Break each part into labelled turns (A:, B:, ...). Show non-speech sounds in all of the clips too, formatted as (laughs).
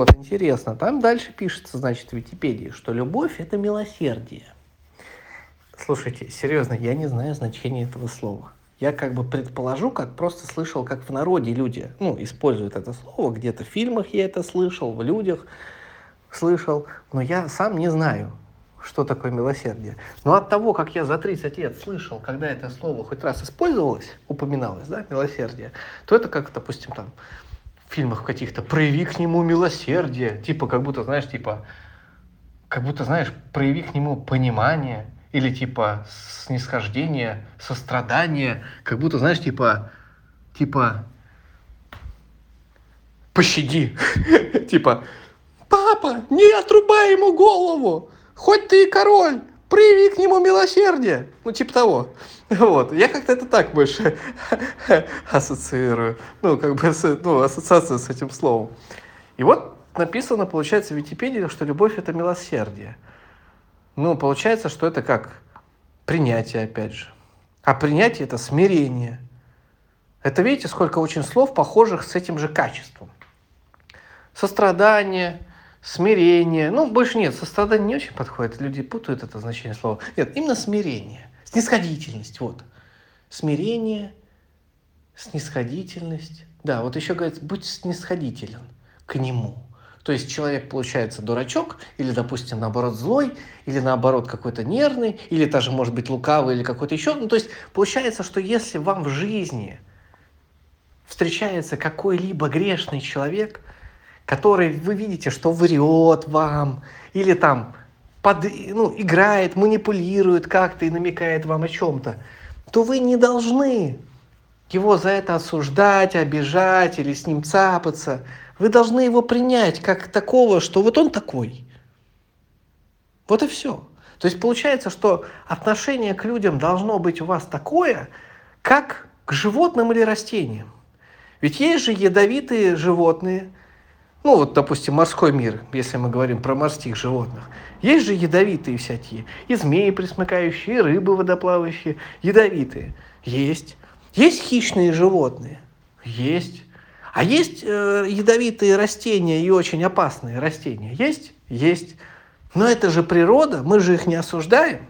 A: Вот интересно, там дальше пишется, значит, в Википедии, что любовь – это милосердие. Слушайте, серьезно, я не знаю значения этого слова. Я как бы предположу, как просто слышал, как в народе люди, ну, используют это слово, где-то в фильмах я это слышал, в людях слышал, но я сам не знаю, что такое милосердие. Но от того, как я за 30 лет слышал, когда это слово хоть раз использовалось, упоминалось, да, милосердие, то это как, допустим, там, фильмах каких-то «прояви к нему милосердие», типа, как будто, знаешь, типа, как будто, знаешь, прояви к нему понимание, или типа снисхождение, сострадание, как будто, знаешь, типа, типа, пощади, (laughs) типа, папа, не отрубай ему голову, хоть ты и король, прояви к нему милосердие. Ну, типа того. Вот. Я как-то это так больше (laughs) ассоциирую. Ну, как бы, ну, ассоциация с этим словом. И вот написано, получается, в Википедии, что любовь – это милосердие. Ну, получается, что это как принятие, опять же. А принятие – это смирение. Это видите, сколько очень слов, похожих с этим же качеством. Сострадание, смирение. Ну, больше нет, сострадание не очень подходит. Люди путают это значение слова. Нет, именно смирение. Снисходительность, вот. Смирение, снисходительность. Да, вот еще говорится, будь снисходителен к нему. То есть человек получается дурачок, или, допустим, наоборот, злой, или наоборот, какой-то нервный, или даже, может быть, лукавый, или какой-то еще. Ну, то есть получается, что если вам в жизни встречается какой-либо грешный человек, который вы видите, что врет вам, или там под, ну, играет, манипулирует как-то и намекает вам о чем-то, то вы не должны его за это осуждать, обижать или с ним цапаться. Вы должны его принять как такого, что вот он такой. Вот и все. То есть получается, что отношение к людям должно быть у вас такое, как к животным или растениям. Ведь есть же ядовитые животные, ну вот, допустим, морской мир, если мы говорим про морских животных. Есть же ядовитые всякие, и змеи присмыкающие, и рыбы водоплавающие, ядовитые. Есть. Есть хищные животные? Есть. А есть э, ядовитые растения и очень опасные растения? Есть? Есть. Но это же природа, мы же их не осуждаем.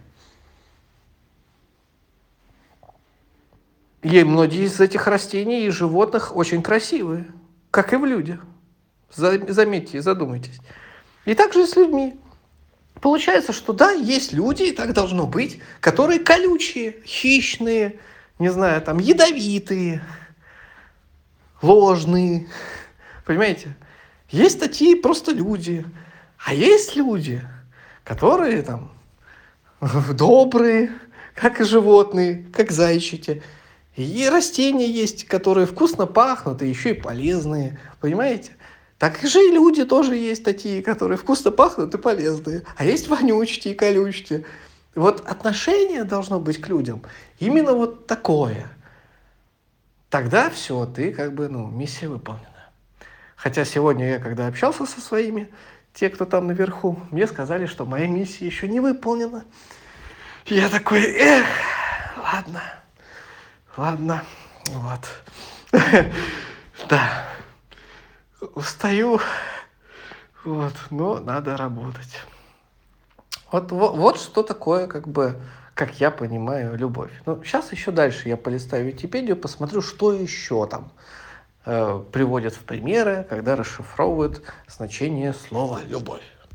A: И многие из этих растений и животных очень красивые, как и в людях. Заметьте, задумайтесь. И также и с людьми. Получается, что да, есть люди, и так должно быть, которые колючие, хищные, не знаю, там, ядовитые, ложные. Понимаете? Есть такие просто люди. А есть люди, которые там добрые, как и животные, как зайчики. И растения есть, которые вкусно пахнут и еще и полезные. Понимаете? Так же и люди тоже есть такие, которые вкусно пахнут и полезные. А есть вонючки и колючки. Вот отношение должно быть к людям именно вот такое. Тогда все, ты как бы, ну, миссия выполнена. Хотя сегодня я, когда общался со своими, те, кто там наверху, мне сказали, что моя миссия еще не выполнена. Я такой, эх, ладно, ладно, вот. (laughs) Да, устаю, вот, но надо работать. Вот, вот, вот что такое, как бы, как я понимаю, любовь. Ну, сейчас еще дальше я полистаю Википедию, посмотрю, что еще там э, приводят в примеры, когда расшифровывают значение слова «любовь».